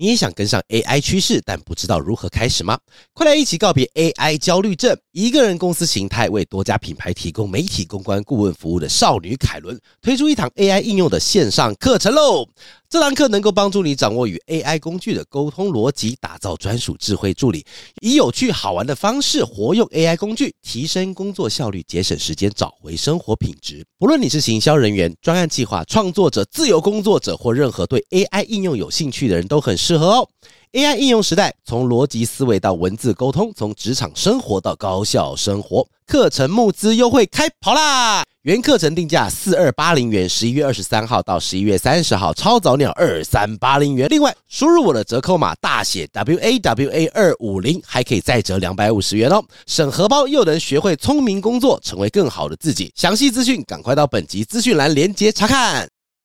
你也想跟上 AI 趋势，但不知道如何开始吗？快来一起告别 AI 焦虑症！一个人公司形态为多家品牌提供媒体公关顾问服务的少女凯伦推出一堂 AI 应用的线上课程喽！这堂课能够帮助你掌握与 AI 工具的沟通逻辑，打造专属智慧助理，以有趣好玩的方式活用 AI 工具，提升工作效率，节省时间，找回生活品质。不论你是行销人员、专案计划创作者、自由工作者，或任何对 AI 应用有兴趣的人都很适合哦。AI 应用时代，从逻辑思维到文字沟通，从职场生活到高效生活。课程募资优惠开跑啦！原课程定价四二八零元，十一月二十三号到十一月三十号超早鸟二三八零元。另外，输入我的折扣码大写 W A W A 二五零，还可以再折两百五十元哦。省荷包又能学会聪明工作，成为更好的自己。详细资讯赶快到本集资讯栏连接查看。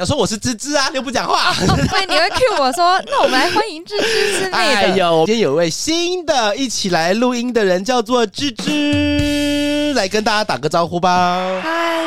要说我是芝芝啊，又不讲话。对、哦，你会 cue 我说，那我们来欢迎芝芝之类的。哎呦，今天有位新的一起来录音的人，叫做芝芝，来跟大家打个招呼吧。嗨，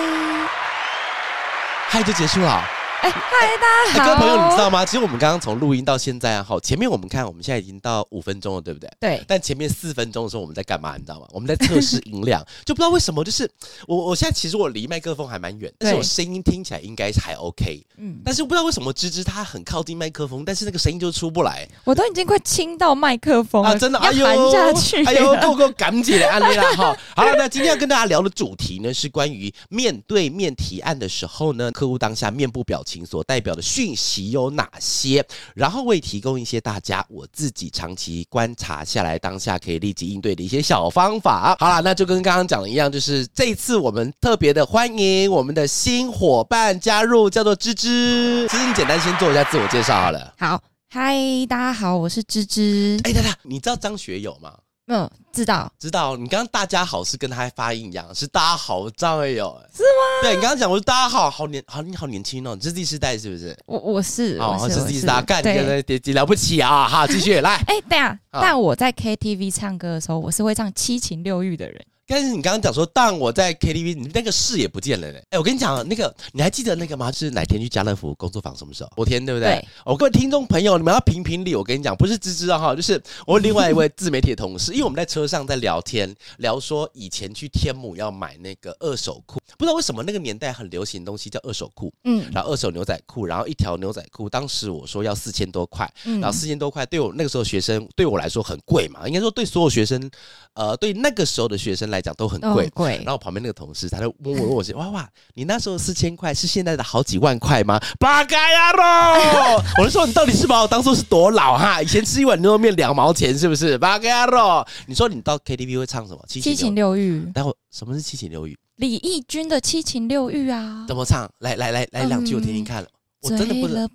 嗨，就结束了。哎，嗨，大家好！各位朋友，你知道吗？其实我们刚刚从录音到现在啊，好，前面我们看，我们现在已经到五分钟了，对不对？对。但前面四分钟的时候，我们在干嘛？你知道吗？我们在测试音量，就不知道为什么，就是我，我现在其实我离麦克风还蛮远，但是我声音听起来应该还 OK。嗯。但是不知道为什么芝芝她很靠近麦克风，但是那个声音就出不来。我都已经快亲到麦克风了，啊，真的，哎呦，含下去，哎呦，够够赶紧的，安利了哈。好了，那今天要跟大家聊的主题呢，是关于面对面提案的时候呢，客户当下面部表情所代表的。讯息有哪些？然后会提供一些大家我自己长期观察下来，当下可以立即应对的一些小方法。好了，那就跟刚刚讲的一样，就是这一次我们特别的欢迎我们的新伙伴加入，叫做芝芝。芝芝，你简单先做一下自我介绍好了。好，嗨，大家好，我是芝芝。哎，等等，你知道张学友吗？嗯，知道知道。你刚刚大家好是跟他发音一样，是大家好张哎呦，是吗？对，你刚刚讲我是大家好好年好你好年轻哦，你是第四代是不是？我我是哦，我是第四代，干你对对了不起啊！好，继续来。哎，对啊，但我在 KTV 唱歌的时候，我是会唱七情六欲的人。但是你刚刚讲说，当我在 KTV，你那个视也不见了嘞。哎、欸，我跟你讲，那个你还记得那个吗？是哪天去家乐福工作坊？什么时候？昨天对不对？对。我各位听众朋友，你们要评评理。我跟你讲，不是芝芝啊哈，就是我另外一位自媒体的同事，因为我们在车上在聊天，聊说以前去天母要买那个二手裤，不知道为什么那个年代很流行的东西叫二手裤，嗯，然后二手牛仔裤，然后一条牛仔裤，当时我说要四千多块，嗯然后四千多块对我那个时候学生对我来说很贵嘛，应该说对所有学生，呃，对那个时候的学生来讲都很贵。贵，然后旁边那个同事，他就问我，问我说：“ 哇哇，你那时候四千块是现在的好几万块吗？”八嘎呀喽！我就说：“你到底是把我当做是多老哈？以前吃一碗牛肉面两毛钱，是不是？”八嘎呀喽！你说你到 KTV 会唱什么？七情，六欲。待会什么是七情六欲？李翊君的七情六欲啊？怎么唱？来来来来两句我听听看。嗯、我真的不知道。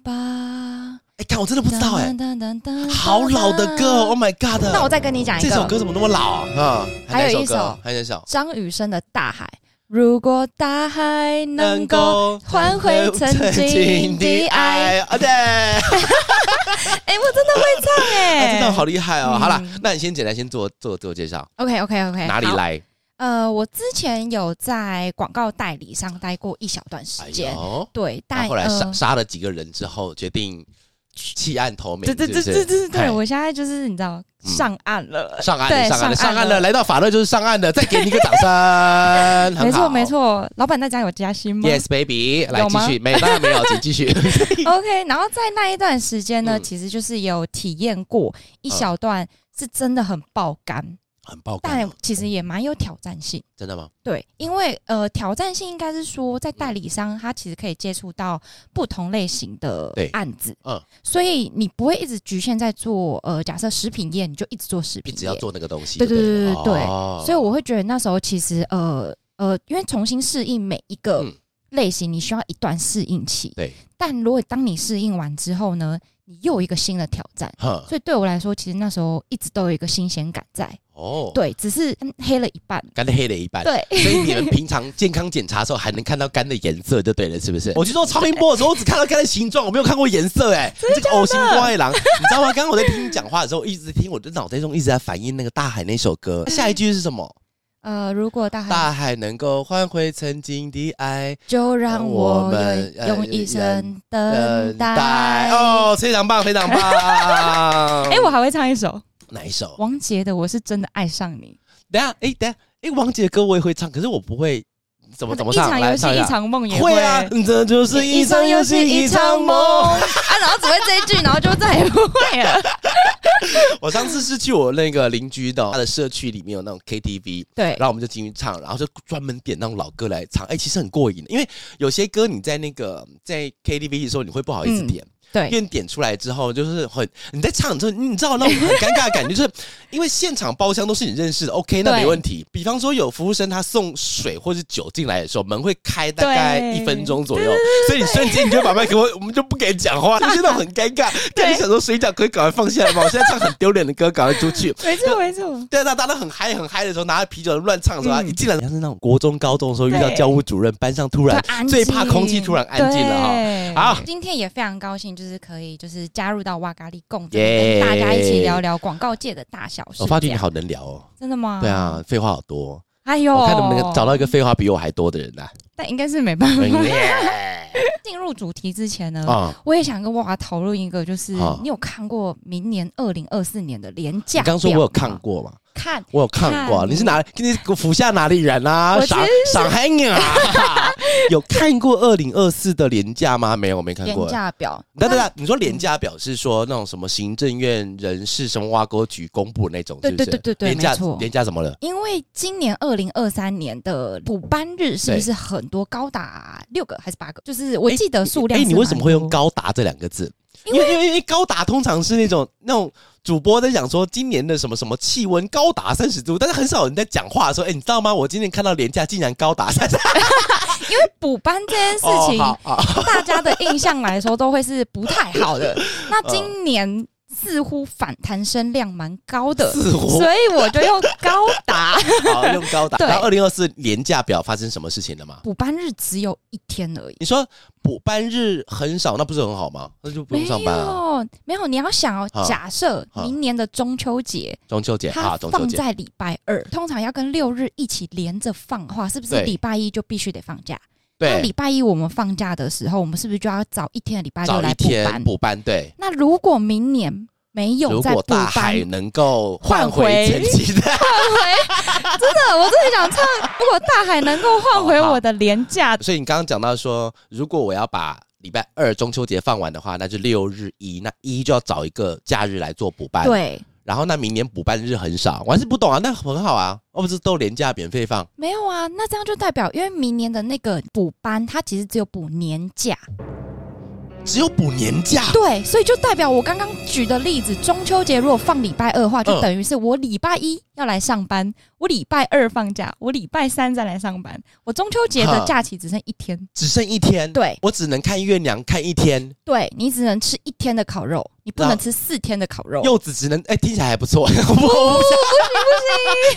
哎，看我真的不知道哎，好老的歌，Oh my God！那我再跟你讲一个，这首歌怎么那么老啊？还有一首，还有一首张雨生的《大海》。如果大海能够换回曾经的爱，啊对，哎，我真的会唱 哎，真的好厉害哦！好了，那你先简单先做做自我介绍。OK OK OK，哪里来？呃，我之前有在广告代理商待过一小段时间，对，但后来杀杀了几个人之后，决定。弃暗投明，对对对对对对，我现在就是你知道上岸了，上岸了，上岸了，上岸了，来到法乐就是上岸了，再给你一个掌声，没错没错，老板在家有加薪吗？Yes baby，来继续，没当然没有，请继续。OK，然后在那一段时间呢，其实就是有体验过一小段，是真的很爆肝。很爆，但其实也蛮有挑战性。真的吗？对，因为呃，挑战性应该是说，在代理商他其实可以接触到不同类型的案子，嗯，所以你不会一直局限在做呃，假设食品业，你就一直做食品业，一直要做那个东西。对对对对对对，所以我会觉得那时候其实呃呃，因为重新适应每一个类型，你需要一段适应期。对，但如果当你适应完之后呢？你又有一个新的挑战。所以对我来说，其实那时候一直都有一个新鲜感在。哦，对，只是黑了一半，肝的黑了一半。对，所以你们平常健康检查的时候还能看到肝的颜色就对了，是不是？我去做超音波的时候，我只看到肝的形状，我没有看过颜色。哎，这个呕心怪狼，你知道吗？刚刚我在听你讲话的时候，一直听我的脑袋中一直在反映那个大海那首歌。下一句是什么？呃，如果大海大海能够换回曾经的爱，就让我们用一生等待。哦，非常棒，非常棒！哎，我还会唱一首，哪一首？王杰的《我是真的爱上你》。等下，哎，等下，哎，王杰的歌我也会唱，可是我不会怎么怎么唱。一场游戏一场梦也会啊，这就是一场游戏一场梦啊，然后只会这一句，然后就再也不会了。我上次是去我那个邻居的他的社区里面有那种 KTV，对，然后我们就进去唱，然后就专门点那种老歌来唱，哎、欸，其实很过瘾的，因为有些歌你在那个在 KTV 的时候你会不好意思点。嗯对，因为点出来之后，就是很你在唱之后，你知道那种很尴尬的感觉，就是因为现场包厢都是你认识的，OK，那没问题。比方说有服务生他送水或是酒进来的时候，门会开大概一分钟左右，所以你瞬间你就把麦克风，我们就不敢讲话，就是那种很尴尬。但，你想说水饺可以赶快放下来吗？我现在唱很丢脸的歌，赶快出去。没错没错。对，那大家很嗨很嗨的时候，拿着啤酒乱唱的时候，一进来像是那种国中高中的时候遇到教务主任，班上突然最怕空气突然安静了哈。好，今天也非常高兴，就是可以就是。加入到哇咖喱共，跟大家一起聊聊广告界的大小事。我发觉你好能聊哦，真的吗？对啊，废话好多。哎呦，我看能不能找到一个废话比我还多的人来。但应该是没办法。进入主题之前呢，我也想跟哇讨论一个，就是你有看过明年二零二四年的廉价？你刚说我有看过吗？看，我有看过。你是哪？你府下哪里人啊？上上海人啊？有看过二零二四的廉价吗？没有，没看过。廉价表？等等等，你说廉价表是说那种什么行政院人事什么挖沟局公布那种？对对对对对，廉价廉价怎么了？因为今年二零二三年的补班日是不是很多，高达六个还是八个？就是我记得数量。哎，你为什么会用高达这两个字？因为因为因为高达通常是那种那种。主播在讲说今年的什么什么气温高达三十度，但是很少人在讲话说，哎、欸，你知道吗？我今天看到廉价竟然高达三十度，因为补班这件事情，大家的印象来说都会是不太好的。那今年。似乎反弹声量蛮高的，似乎，所以我就用高达，好用高达。对，然后二零二四年假表发生什么事情了吗？补班日只有一天而已。你说补班日很少，那不是很好吗？那就不用上班了。没有，你要想哦，假设明年的中秋节，中秋节它放在礼拜二，通常要跟六日一起连着放的话，是不是礼拜一就必须得放假？对，那礼拜一我们放假的时候，我们是不是就要早一天的礼拜六来补班？补班对。那如果明年？没有在补班，如果大海能够换回曾经的，换回，真的，我真的想唱。如果大海能够换回我的连假，所以你刚刚讲到说，如果我要把礼拜二中秋节放完的话，那就六日一，那一就要找一个假日来做补班。对，然后那明年补班日很少，我还是不懂啊。那很好啊，哦不是都年假免费放？没有啊，那这样就代表，因为明年的那个补班，它其实只有补年假。只有补年假，对，所以就代表我刚刚举的例子，中秋节如果放礼拜二的话，就等于是我礼拜一要来上班，我礼拜二放假，我礼拜三再来上班，我中秋节的假期只剩一天，只剩一天，对，我只能看月亮看一天，对，你只能吃一天的烤肉，你不能吃四天的烤肉，柚子只能哎，听起来还不错，不不行不行，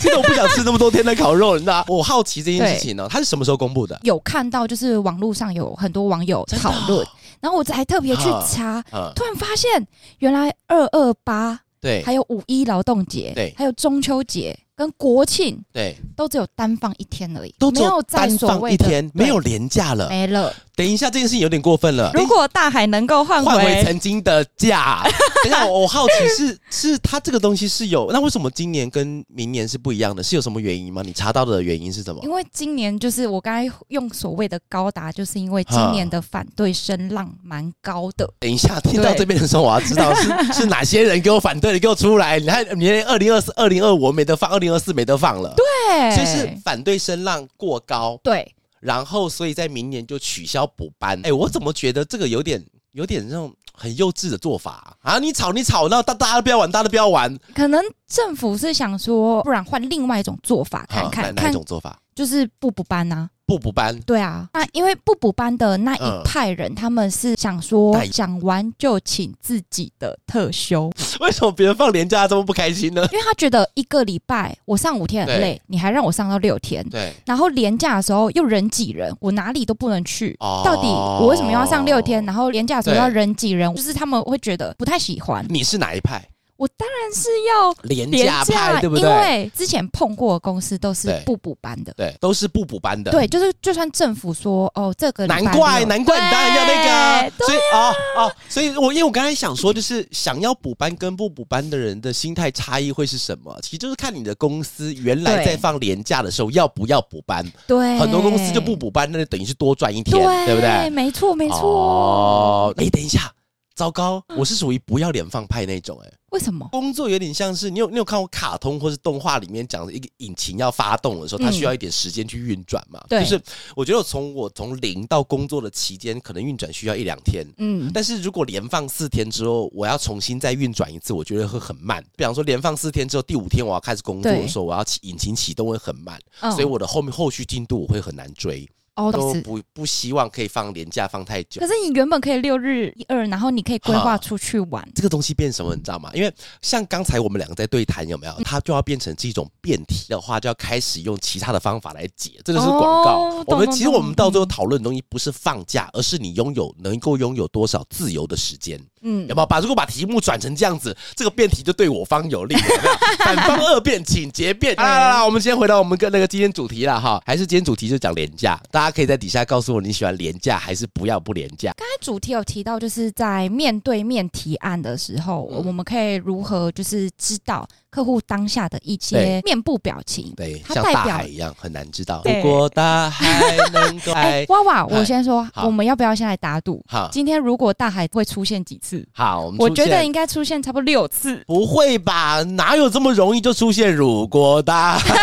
其实我不想吃那么多天的烤肉，你知道？我好奇这件事情呢，它是什么时候公布的？有看到就是网络上有很多网友讨论。然后我还特别去查，突然发现原来二二八对，还有五一劳动节对，还有中秋节跟国庆对，都只有单放一天而已，都没有单放一天，没有连假了，没了。等一下，这件事情有点过分了。如果大海能够换回，回曾经的价，等一下，我好奇是是它这个东西是有，那为什么今年跟明年是不一样的？是有什么原因吗？你查到的原因是什么？因为今年就是我刚才用所谓的高达，就是因为今年的反对声浪蛮高的。等一下，听到这边的时候，我要知道是 是哪些人给我反对的，给我出来！你看，你连二零二四、二零二五没得放，二零二四没得放了。对，所以是反对声浪过高。对。然后，所以在明年就取消补班。哎，我怎么觉得这个有点有点那种很幼稚的做法啊？啊你吵你吵，那大大家都不要玩，大家都不要玩。可能政府是想说，不然换另外一种做法看看。哪一种做法？就是不补班呐、啊。不补班。对啊，那因为不补班的那一派人，嗯、他们是想说讲完就请自己的特休。为什么别人放年假这么不开心呢？因为他觉得一个礼拜我上五天很累，你还让我上到六天。对，然后年假的时候又人挤人，我哪里都不能去。哦、到底我为什么要上六天？然后年假的时候要人挤人，就是他们会觉得不太喜欢。你是哪一派？我当然是要廉价派，对不对？因为之前碰过的公司都是不补班的，对，都是不补班的。对，就是就算政府说哦，这个难怪难怪你当然要那个，所以哦哦，所以我因为我刚才想说，就是想要补班跟不补班的人的心态差异会是什么？其实就是看你的公司原来在放年假的时候要不要补班。对，很多公司就不补班，那就等于是多赚一天，对不对？没错，没错。哦，哎，等一下。糟糕，我是属于不要脸放派那种哎、欸，为什么？工作有点像是你有你有看过卡通或是动画里面讲的一个引擎要发动的时候，它需要一点时间去运转嘛？对、嗯，就是我觉得从我从零到工作的期间，可能运转需要一两天，嗯，但是如果连放四天之后，我要重新再运转一次，我觉得会很慢。比方说连放四天之后，第五天我要开始工作的时候，我要启引擎启动会很慢，嗯、所以我的后面后续进度我会很难追。哦，都不不希望可以放年假放太久。可是你原本可以六日一二，然后你可以规划出去玩。这个东西变什么，你知道吗？因为像刚才我们两个在对谈，有没有？它就要变成这种辩题的话，就要开始用其他的方法来解。这个是广告。哦、我们其实我们到最后讨论的东西不是放假，而是你拥有能够拥有多少自由的时间。嗯，有没有把如果把题目转成这样子，这个辩题就对我方有利。有没有？反方二辩，请结辩。来来来，我们先回到我们跟那个今天主题了哈，还是今天主题就讲廉价。大家可以在底下告诉我你喜欢廉价还是不要不廉价。刚才主题有提到，就是在面对面提案的时候，嗯、我们可以如何就是知道客户当下的一些面部表情？对，像大海一样很难知道。如果大海能够 哎，娃娃，我先说，我们要不要先来打赌？好，今天如果大海会出现几次？好，我，我觉得应该出现差不多六次。不会吧？哪有这么容易就出现？如果大海。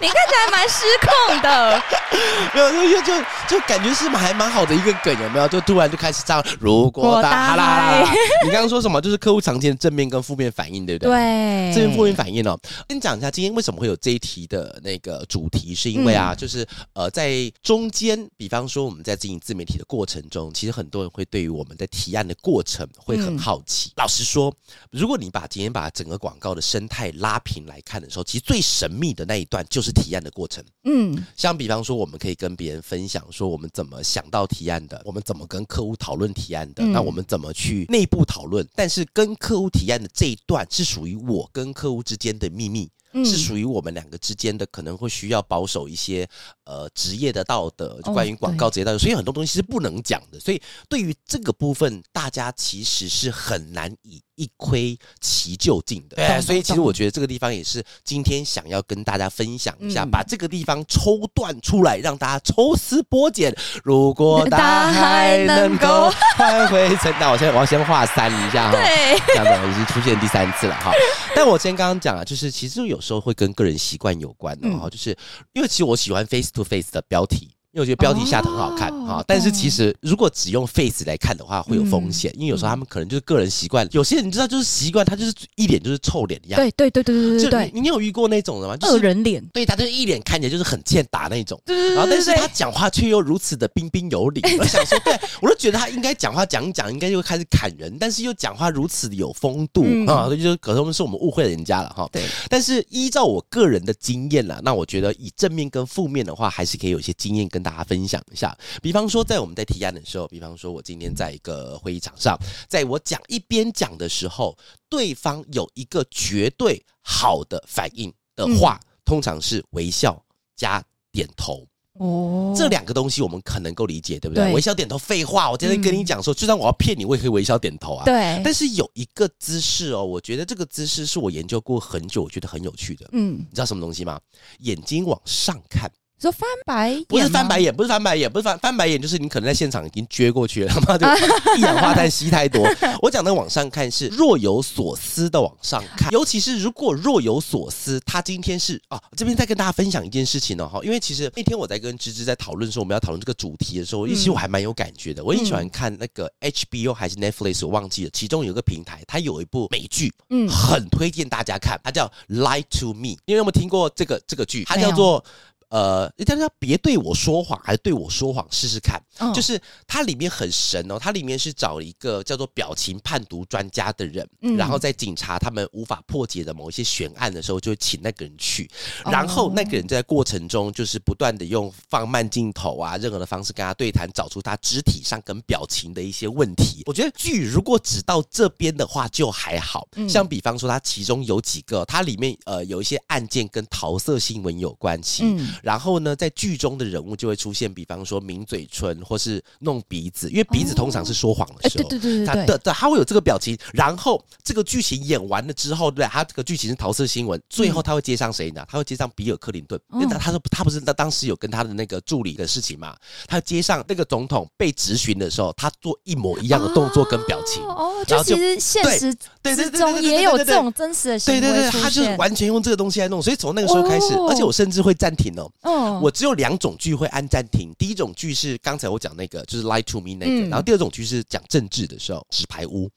你看起来蛮失控的，没有，就就就感觉是还蛮好的一个梗，有没有？就突然就开始这样。如果大海，你刚刚说什么？就是客户常见的正面跟负面反应，对不对？对，正面负面反应哦。跟你讲一下，今天为什么会有这一题的那个主题，是因为啊，嗯、就是呃，在中间，比方说我们在经营自媒体的过程中，其实很多人会对于我们的提案的过程会很好奇。嗯、老实说，如果你把今天把整个广告的生态拉平来看的时候，其实最神秘的那一段就是。是提案的过程，嗯，像比方说，我们可以跟别人分享说，我们怎么想到提案的，我们怎么跟客户讨论提案的，嗯、那我们怎么去内部讨论，但是跟客户提案的这一段是属于我跟客户之间的秘密。是属于我们两个之间的，可能会需要保守一些呃职业的道德，就关于广告职业道德，所以很多东西是不能讲的。所以对于这个部分，大家其实是很难以一窥其究竟的。对，所以其实我觉得这个地方也是今天想要跟大家分享一下，把这个地方抽断出来，让大家抽丝剥茧。如果 大海能够换 回曾，那我先我要先画三一下哈，对，这样子已经出现第三次了哈。但我先刚刚讲啊，就是其实有时候会跟个人习惯有关的哈，嗯、就是因为其实我喜欢 face to face 的标题。因为我觉得标题下的很好看啊，但是其实如果只用 face 来看的话，会有风险。因为有时候他们可能就是个人习惯，有些人你知道就是习惯，他就是一脸就是臭脸的样。对对对对对对对，你有遇过那种的吗？恶人脸。对，他就是一脸看起来就是很欠打那种。然后，但是他讲话却又如此的彬彬有礼。我想说，对我就觉得他应该讲话讲一讲，应该就会开始砍人，但是又讲话如此的有风度啊，所以就是可能是我们误会了人家了哈。对。但是依照我个人的经验啦，那我觉得以正面跟负面的话，还是可以有一些经验跟大家分享一下。比方说，在我们在提案的时候，比方说我今天在一个会议场上，在我讲一边讲的时候，对方有一个绝对好的反应的话，嗯、通常是微笑加点头。哦，这两个东西我们可能够理解，对不对？对，微笑点头，废话，我今天跟你讲说，嗯、就算我要骗你，我也可以微笑点头啊。对。但是有一个姿势哦，我觉得这个姿势是我研究过很久，我觉得很有趣的。嗯，你知道什么东西吗？眼睛往上看。说翻白眼，不是翻白眼，不是翻白眼，不是翻翻白眼，就是你可能在现场已经撅过去了，他妈的 一氧化碳吸太多。我讲的往上看是若有所思的往上看，尤其是如果若有所思，他今天是啊，这边再跟大家分享一件事情呢哈，因为其实那天我在跟芝芝在讨论说我们要讨论这个主题的时候，其实我还蛮有感觉的。我很喜欢看那个 HBO 还是 Netflix，我忘记了，其中有一个平台，它有一部美剧，嗯，很推荐大家看，它叫《Lie to Me》，你有没有听过这个这个剧？它叫做。呃，大家别对我说谎，还是对我说谎试试看。嗯、就是它里面很神哦，它里面是找了一个叫做表情判读专家的人，嗯、然后在警察他们无法破解的某一些悬案的时候，就会请那个人去，然后那个人在过程中就是不断的用放慢镜头啊，任何的方式跟他对谈，找出他肢体上跟表情的一些问题。我觉得剧如果只到这边的话就还好，嗯、像比方说它其中有几个，它里面呃有一些案件跟桃色新闻有关系，嗯、然后呢，在剧中的人物就会出现，比方说抿嘴唇或是弄鼻子，因为鼻子通常是说谎的时候，哦欸、对对对对，他的的他会有这个表情，然后这个剧情演完了之后，对，他这个剧情是桃色新闻，最后他会接上谁呢？他会接上比尔克林顿，因为他他说他不是他当时有跟他的那个助理的事情嘛，他接上那个总统被质询的时候，他做一模一样的动作跟表情，哦，就其实现实之中也有这种真实的行为，对对对，他就是完全用这个东西来弄，所以从那个时候开始，而且我甚至会暂停哦，哦，我只有两种剧会按暂停，第一种剧是刚才我讲那个，就是 Lie to Me 那个，然后第二种剧是讲政治的时候，纸牌屋。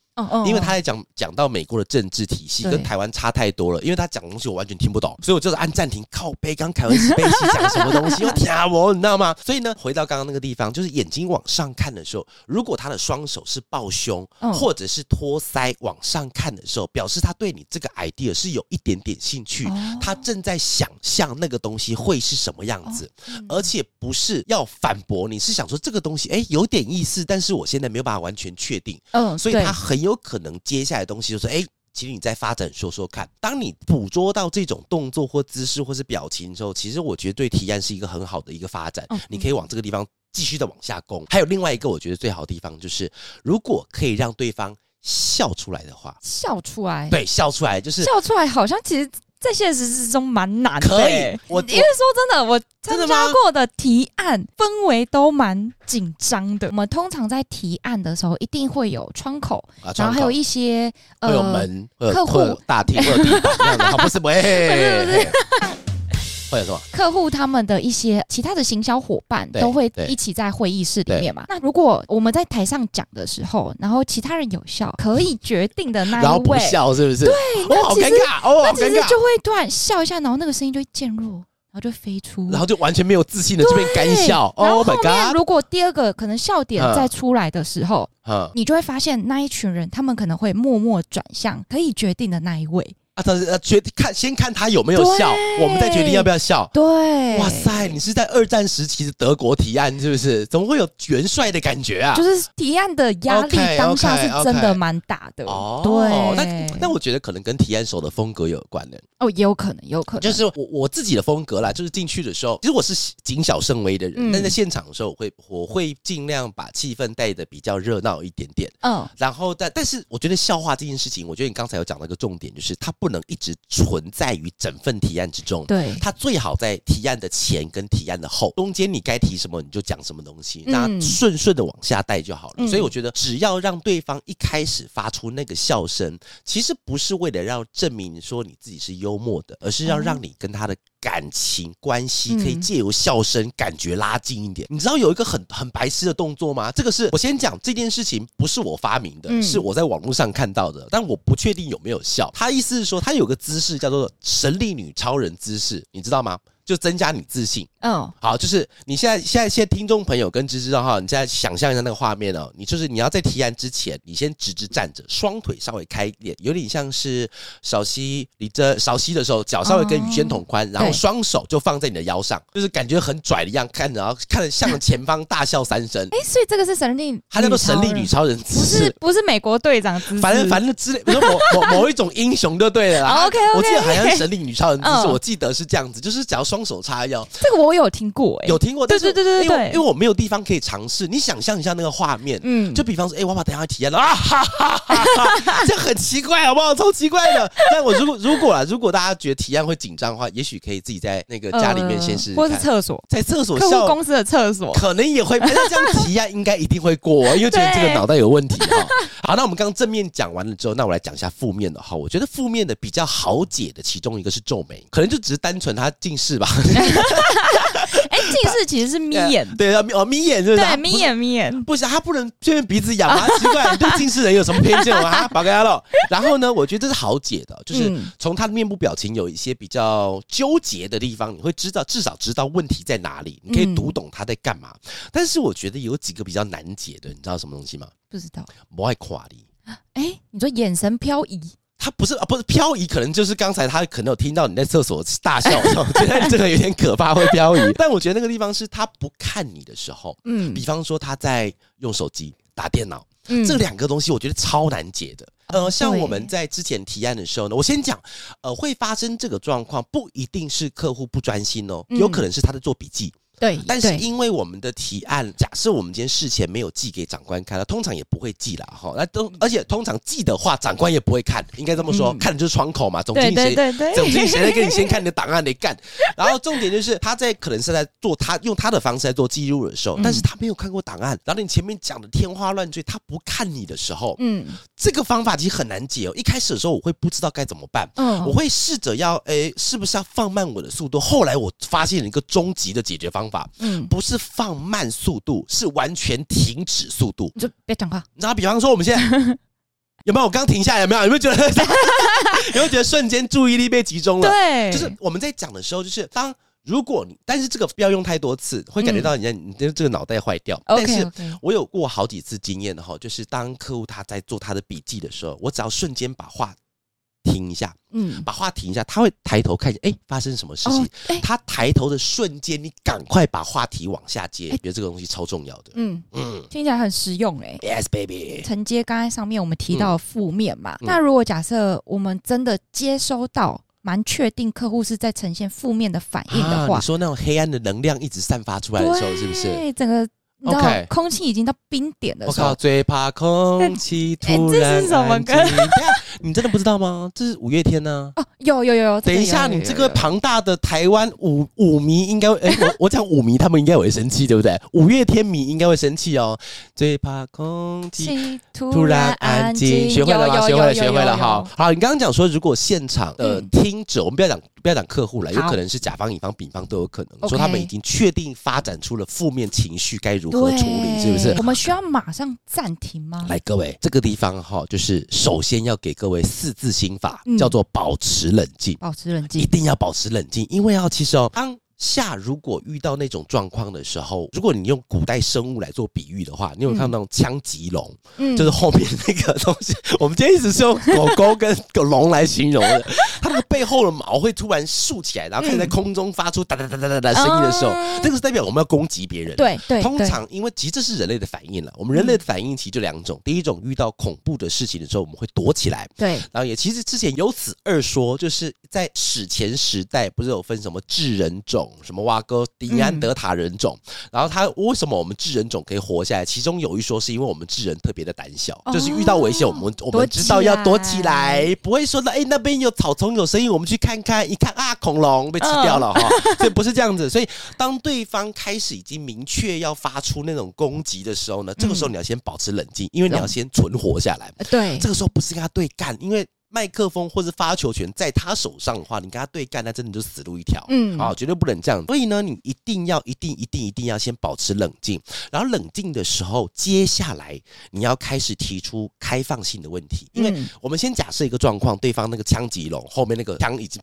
因为他在讲讲到美国的政治体系跟台湾差太多了，因为他讲的东西我完全听不懂，所以我就是按暂停靠背。刚凯文史贝西讲什么东西，我天啊，我你知道吗？所以呢，回到刚刚那个地方，就是眼睛往上看的时候，如果他的双手是抱胸，或者是托腮往上看的时候，表示他对你这个 idea 是有一点点兴趣，他正在想象那个东西会是什么样子，而且不是要反驳，你是想说这个东西哎有点意思，但是我现在没有办法完全确定，嗯，所以他很有。有可能接下来的东西就是，哎，其实你在发展说说看。当你捕捉到这种动作或姿势或是表情之后，其实我觉得对提案是一个很好的一个发展。你可以往这个地方继续的往下攻。还有另外一个我觉得最好的地方就是，如果可以让对方笑出来的话，笑出来，对，笑出来就是笑出来，好像其实。在现实之中蛮难的，可以。我因为说真的，我参加过的提案氛围都蛮紧张的。我们通常在提案的时候，一定会有窗口，然后还有一些呃，会有门，客户大厅或者地板，不是不是 不是。或者说，客户他们的一些其他的行销伙伴都会一起在会议室里面嘛。那如果我们在台上讲的时候，然后其他人有笑，可以决定的那一位，然后不笑是不是？对，那好尴尬哦，那其实就会突然笑一下，然后那个声音就会渐弱，然后就飞出，然后就完全没有自信的这边干笑。然后后面如果第二个可能笑点再出来的时候，嗯，你就会发现那一群人他们可能会默默转向可以决定的那一位。他呃，决定看先看他有没有笑，我们再决定要不要笑。对，哇塞，你是在二战时期的德国提案是不是？怎么会有元帅的感觉啊？就是提案的压力当下是真的蛮大的。哦，对，那那我觉得可能跟提案手的风格有关的。哦，也有可能，也有可能。就是我我自己的风格啦，就是进去的时候，其实我是谨小慎微的人，但在现场的时候，我会我会尽量把气氛带的比较热闹一点点。嗯，然后但但是我觉得笑话这件事情，我觉得你刚才有讲到一个重点，就是它不能一直存在于整份提案之中。对，它最好在提案的前跟提案的后，中间你该提什么你就讲什么东西，那顺顺的往下带就好了。所以我觉得只要让对方一开始发出那个笑声，其实不是为了要证明说你自己是。幽默的，而是要让你跟他的感情关系可以借由笑声感觉拉近一点。你知道有一个很很白痴的动作吗？这个是我先讲这件事情，不是我发明的，是我在网络上看到的，但我不确定有没有效。他意思是说，他有个姿势叫做神力女超人姿势，你知道吗？就增加你自信。嗯，好，就是你现在现在现在听众朋友跟芝芝的话，你现在想象一下那个画面哦。你就是你要在提案之前，你先直直站着，双腿稍微开一点，有点像是少熙李真少熙的时候，脚稍微跟雨轩同宽，然后双手就放在你的腰上，就是感觉很拽的样，看着然后看着向着前方大笑三声。哎，所以这个是神力，他叫做神力女超人姿势，不是不是美国队长姿势，反正反正之类，某某某一种英雄就对了啦。OK，我记得好像是神力女超人姿势，我记得是这样子，就是只要双手叉腰。这个我有听过，哎。有听过，但是对对对对对，因为我没有地方可以尝试。你想象一下那个画面，嗯，就比方说，哎，我把等下体验了啊，哈哈哈哈，这很奇怪，好不好？超奇怪的。但我如果如果啊，如果大家觉得体验会紧张的话，也许可以自己在那个家里面先试试，或是厕所，在厕所，客户公司的厕所，可能也会。但是这样体验应该一定会过，因为觉得这个脑袋有问题哈。好，那我们刚刚正面讲完了之后，那我来讲一下负面的哈。我觉得负面的比较好解的其中一个是皱眉，可能就只是单纯他近视吧，哎，近视其实是眯眼，对啊，哦，眯眼是不是？对，眯眼，眯眼，不行他不能顺便鼻子痒啊？奇怪，你对近视人有什么偏见啊？宝哥喽。然后呢，我觉得这是好解的，就是从他的面部表情有一些比较纠结的地方，你会知道，至少知道问题在哪里，你可以读懂他在干嘛。但是我觉得有几个比较难解的，你知道什么东西吗？不知道，不爱夸你。哎，你说眼神飘移。他不是啊，不是漂移，可能就是刚才他可能有听到你在厕所大笑，我觉得这个有点可怕，会漂移。但我觉得那个地方是他不看你的时候，嗯，比方说他在用手机打电脑，嗯，这两个东西我觉得超难解的。呃，像我们在之前提案的时候呢，我先讲，呃，会发生这个状况，不一定是客户不专心哦，有可能是他在做笔记。对，但是因为我们的提案，假设我们今天事前没有寄给长官看，他通常也不会寄了。哈。那都而且通常寄的话，长官也不会看，应该这么说，嗯、看的就是窗口嘛。总经理谁？总经理谁在跟你先看你的档案得干？然后重点就是他在可能是在做他用他的方式在做记录的时候，但是他没有看过档案，然后你前面讲的天花乱坠，他不看你的时候，嗯，这个方法其实很难解哦。一开始的时候我会不知道该怎么办，嗯，我会试着要，诶，是不是要放慢我的速度？后来我发现了一个终极的解决方法，嗯，不是。放慢速度，是完全停止速度，你就别讲话。你知道，比方说我们现在 有没有？我刚停下来有没有？有没有觉得？有没有觉得瞬间注意力被集中了？对，就是我们在讲的时候，就是当如果你，但是这个不要用太多次，会感觉到人家你的这个脑袋坏掉。但是我有过好几次经验的哈，就是当客户他在做他的笔记的时候，我只要瞬间把话。停一下，嗯，把话停一下，他会抬头看一下，哎，发生什么事情？哦欸、他抬头的瞬间，你赶快把话题往下接，欸、觉得这个东西超重要的。嗯嗯，听起来很实用哎。Yes, baby。承接刚才上面我们提到的负面嘛，嗯、那如果假设我们真的接收到蛮确定客户是在呈现负面的反应的话，啊、你说那种黑暗的能量一直散发出来的时候，是不是？对，整个。你知道.空气已经到冰点的时候，我靠，最怕空气突然安静。欸、这是什么歌？你真的不知道吗？这是五月天呢、啊。哦，有有有有。等一下，你这个庞大的台湾舞舞迷应该会，哎、欸，我我讲舞迷，他们应该会生气，对不对？五月天迷应该会生气哦。最怕空气突然安静。学会了吗？学会了，学会了。好好，你刚刚讲说，如果现场的听者，嗯、我们不要讲。不要讲客户了，有可能是甲方、乙方、丙方都有可能。说他们已经确定发展出了负面情绪，该如何处理？是不是？我们需要马上暂停吗？来，各位，这个地方哈，就是首先要给各位四字心法，叫做保持冷静，保持冷静，一定要保持冷静，因为要，其实哦，当。下如果遇到那种状况的时候，如果你用古代生物来做比喻的话，你有看到那种枪棘龙，嗯，就是后面那个东西。我们今天一直是用狗狗跟狗龙来形容的，它那个背后的毛会突然竖起来，然后开始在空中发出哒哒哒哒哒的声音的时候，这个是代表我们要攻击别人。对对，通常因为其实这是人类的反应了。我们人类的反应其实就两种，第一种遇到恐怖的事情的时候，我们会躲起来。对，然后也其实之前有此二说，就是在史前时代不是有分什么智人种，什么蛙哥。迪安德塔人种，嗯、然后他为什么我们智人种可以活下来？其中有一说是因为我们智人特别的胆小，哦、就是遇到危险，我们我们知道要躲起来，不会说那。哎，那边有草丛有声音，我们去看看，一看啊，恐龙被吃掉了哈，哦、所以不是这样子。所以当对方开始已经明确要发出那种攻击的时候呢，这个时候你要先保持冷静，因为你要先存活下来。对，这个时候不是跟他对干，因为。麦克风或是发球权在他手上的话，你跟他对干，那真的就死路一条。嗯，啊，绝对不能这样。所以呢，你一定要、一定、一定、一定要先保持冷静。然后冷静的时候，接下来你要开始提出开放性的问题。因为我们先假设一个状况，对方那个枪击龙后面那个枪已经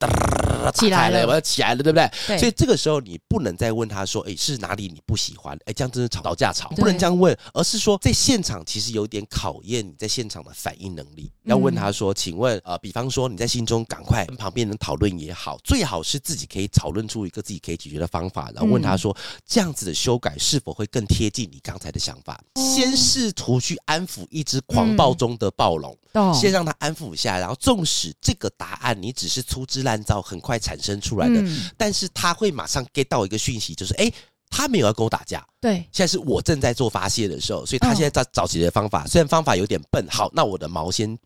起来了，我要起来了，对不对？对。所以这个时候你不能再问他说：“哎，是哪里你不喜欢？”哎，这样真是吵架吵。不能这样问，而是说在现场其实有点考验你在现场的反应能力。要问他说：“请问，呃，比方说你在心中赶快跟旁边人讨论也好，最好是自己可以讨论出一个自己可以解决的方法，然后问他说，这样子的修改是否会更贴近你刚才的想法？先试图去安抚一只狂暴中的暴龙，先让他安抚一下，然后纵使这个答案你只是粗制滥造，很快产生出来的，但是他会马上 get 到一个讯息，就是哎。他没有要跟我打架。对，现在是我正在做发泄的时候，所以他现在在找解决方法。哦、虽然方法有点笨，好，那我的毛先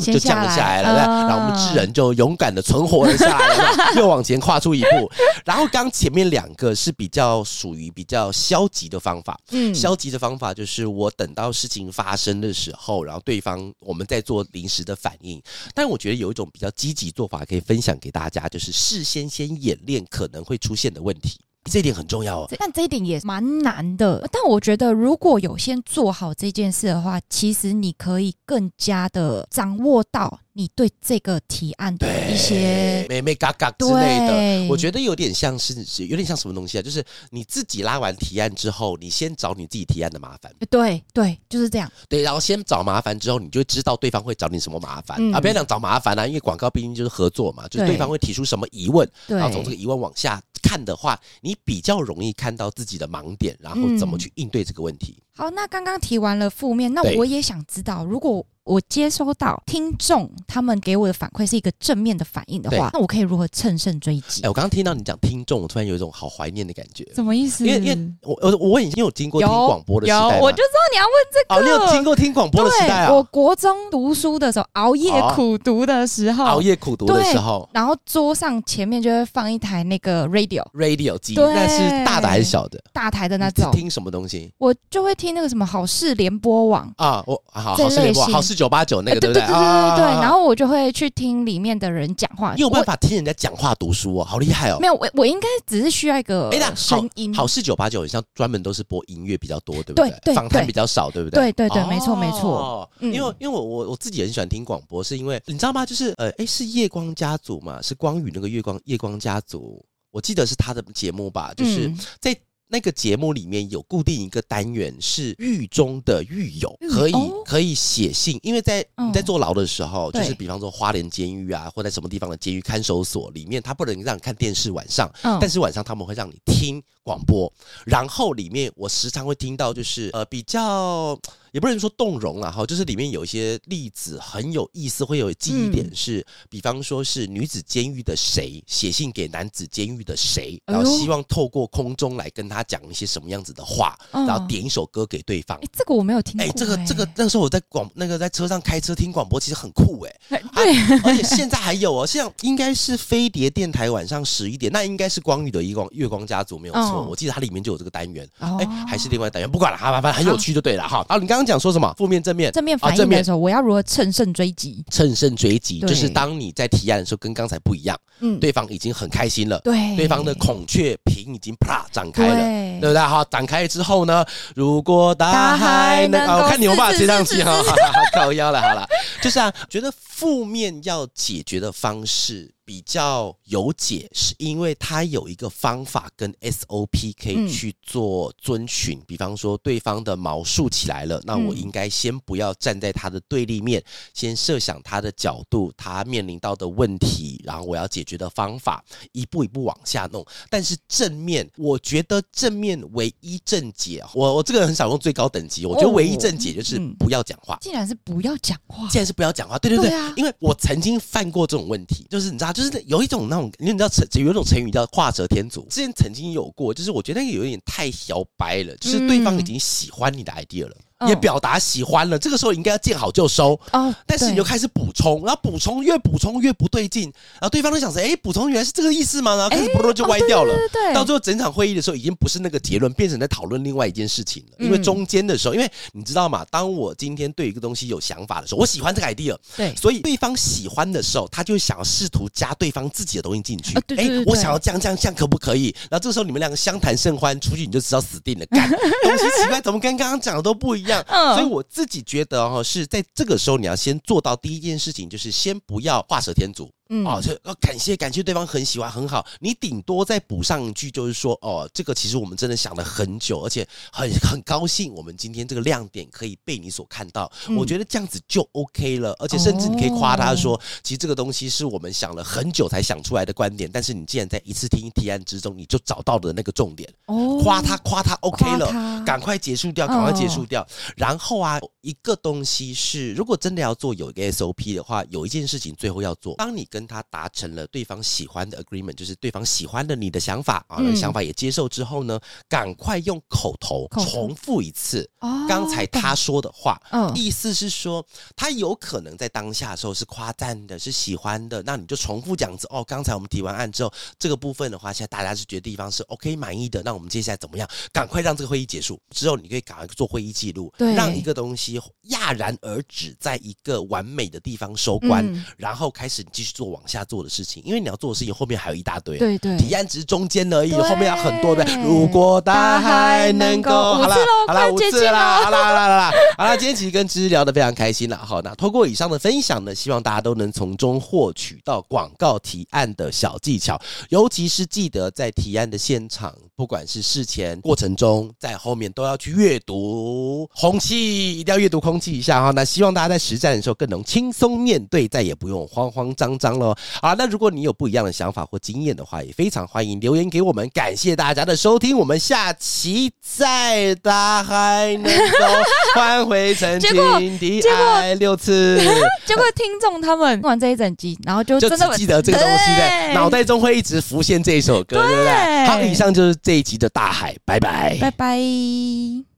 就降了下来了，来然后我们智人就勇敢的存活了下来，又往前跨出一步。然后刚前面两个是比较属于比较消极的方法，嗯，消极的方法就是我等到事情发生的时候，然后对方我们在做临时的反应。但我觉得有一种比较积极做法可以分享给大家，就是事先先演练可能会出现的问题。这一点很重要哦，但这一点也蛮难的。但我觉得，如果有先做好这件事的话，其实你可以更加的掌握到。你对这个提案的一些眉眉嘎嘎之类的，我觉得有点像是有点像什么东西啊？就是你自己拉完提案之后，你先找你自己提案的麻烦。对对，就是这样。对，然后先找麻烦之后，你就知道对方会找你什么麻烦、嗯、啊！不要讲找麻烦啊，因为广告毕竟就是合作嘛，就是对方会提出什么疑问，然后从这个疑问往下看的话，你比较容易看到自己的盲点，然后怎么去应对这个问题。嗯、好，那刚刚提完了负面，那我也想知道，如果。我接收到听众他们给我的反馈是一个正面的反应的话，那我可以如何乘胜追击？哎、欸，我刚刚听到你讲听众，我突然有一种好怀念的感觉。什么意思？因为因为我我我已经有经过听广播的时代，我就知道你要问这个。哦，你有听过听广播的时代啊？我国中读书的时候，熬夜苦读的时候，哦、熬夜苦读的时候，然后桌上前面就会放一台那个 radio radio 机，那是大的还是小的？大台的那种。听什么东西？我就会听那个什么好事联播网啊，我好好事联播，好事九八九那个对。对对对对对，然后我就会去听里面的人讲话。你有办法听人家讲话读书哦，好厉害哦！没有，我我应该只是需要一个声音。好事九八九好像专门都是播音乐比较多，对不对？对，访谈比较少，对不对？对对对，没错没错。因为因为我我我自己很喜欢听广播，是因为你知道吗？就是呃，哎，是夜光家族嘛？是光宇那个月光夜光家族，我记得是他的节目吧？就是在。那个节目里面有固定一个单元是狱中的狱友，可以可以写信，因为在你在坐牢的时候，就是比方说花莲监狱啊，或在什么地方的监狱看守所里面，他不能让你看电视晚上，但是晚上他们会让你听广播，然后里面我时常会听到就是呃比较。也不能说动容了哈，就是里面有一些例子很有意思，会有记忆点是，嗯、比方说是女子监狱的谁写信给男子监狱的谁，然后希望透过空中来跟他讲一些什么样子的话，然后点一首歌给对方。哎、欸，这个我没有听过。哎、欸，这个这个那时候我在广那个在车上开车听广播，其实很酷 哎、欸。对、啊，而且现在还有哦，像应该是飞碟电台晚上十一点，那应该是光宇的月光月光家族没有错，哦、我记得它里面就有这个单元。哎、还是另外单元，不管了，哈，反正很有趣就对了哈。然后，你刚刚讲说什么？负面正面？正面反应的时候，我要如何乘胜追击？乘胜追击就是当你在提案的时候，跟刚才不一样。嗯，对方已经很开心了。对，对方的孔雀屏已经啪展开了，对不对？好，展开之后呢，如果大海能啊，我看你有办法接上去哈，靠腰了，好了，就是啊，觉得负面要解决的方式。比较有解，是因为他有一个方法跟 SOP 可以去做遵循。嗯、比方说，对方的毛竖起来了，那我应该先不要站在他的对立面，先设想他的角度，他面临到的问题，然后我要解决的方法，一步一步往下弄。但是正面，我觉得正面唯一正解，我我这个人很少用最高等级，我觉得唯一正解就是不要讲话。既然是不要讲话，既然是不要讲话，对对对，因为我曾经犯过这种问题，就是你知道。就是有一种那种，你知道成有一种成语叫画蛇添足。之前曾经有过，就是我觉得那个有点太小白了，就是对方已经喜欢你的 idea 了。也表达喜欢了，这个时候应该要见好就收哦。但是你就开始补充，然后补充越补充越不对劲，然后对方都想说：“哎，补充原来是这个意思吗？”然后开始不就歪掉了。对，到最后整场会议的时候，已经不是那个结论，变成在讨论另外一件事情了。因为中间的时候，因为你知道嘛？当我今天对一个东西有想法的时候，我喜欢这个 idea，对，所以对方喜欢的时候，他就想要试图加对方自己的东西进去。哎，我想要这样这样这样可不可以？然后这个时候你们两个相谈甚欢，出去你就知道死定了。干 东西奇怪，怎么跟刚刚讲的都不一样？所以我。自己觉得哈，是在这个时候你要先做到第一件事情，就是先不要画蛇添足。嗯，哦，这要感谢感谢对方很喜欢很好，你顶多再补上一句，就是说哦，这个其实我们真的想了很久，而且很很高兴，我们今天这个亮点可以被你所看到。嗯、我觉得这样子就 OK 了，而且甚至你可以夸他说，哦、其实这个东西是我们想了很久才想出来的观点，但是你既然在一次听提案之中，你就找到了那个重点，哦，夸他夸他 OK 了，赶快结束掉，赶快结束掉。哦、然后啊，一个东西是，如果真的要做有一个 SOP 的话，有一件事情最后要做，当你跟跟他达成了对方喜欢的 agreement，就是对方喜欢的你的想法啊，那个、想法也接受之后呢，赶快用口头重复一次刚才他说的话，哦、意思是说他有可能在当下的时候是夸赞的，是喜欢的，那你就重复讲哦。刚才我们提完案之后，这个部分的话，现在大家是觉得地方是 OK 满意的，那我们接下来怎么样？赶快让这个会议结束之后，你可以赶快做会议记录，对，让一个东西戛然而止，在一个完美的地方收官，嗯、然后开始继续做往下做的事情，因为你要做的事情后面还有一大堆，对对，提案只是中间而已，后面要很多的。如果大海能够，好了好了，五次啦，好啦好啦好啦，好啦，今天其实跟芝芝聊得非常开心了，好，那透过以上的分享呢，希望大家都能从中获取到广告提案的小技巧，尤其是记得在提案的现场，不管是事前过程中，在后面都要去阅读空气，一定要阅读空气一下哈。那希望大家在实战的时候更能轻松面对，再也不用慌慌张张喽。好，那如果你有不一样的想法或经验的话，也非常欢迎留言给我们。感谢大家的收听，我们下期再大海能够 换回曾经的爱六次。结果听众他们听完这一整集，然后就真的记得这个东西在脑袋中会一直浮现这一首歌，对，对不对？好，以上就是这一集的大海，拜拜，拜拜。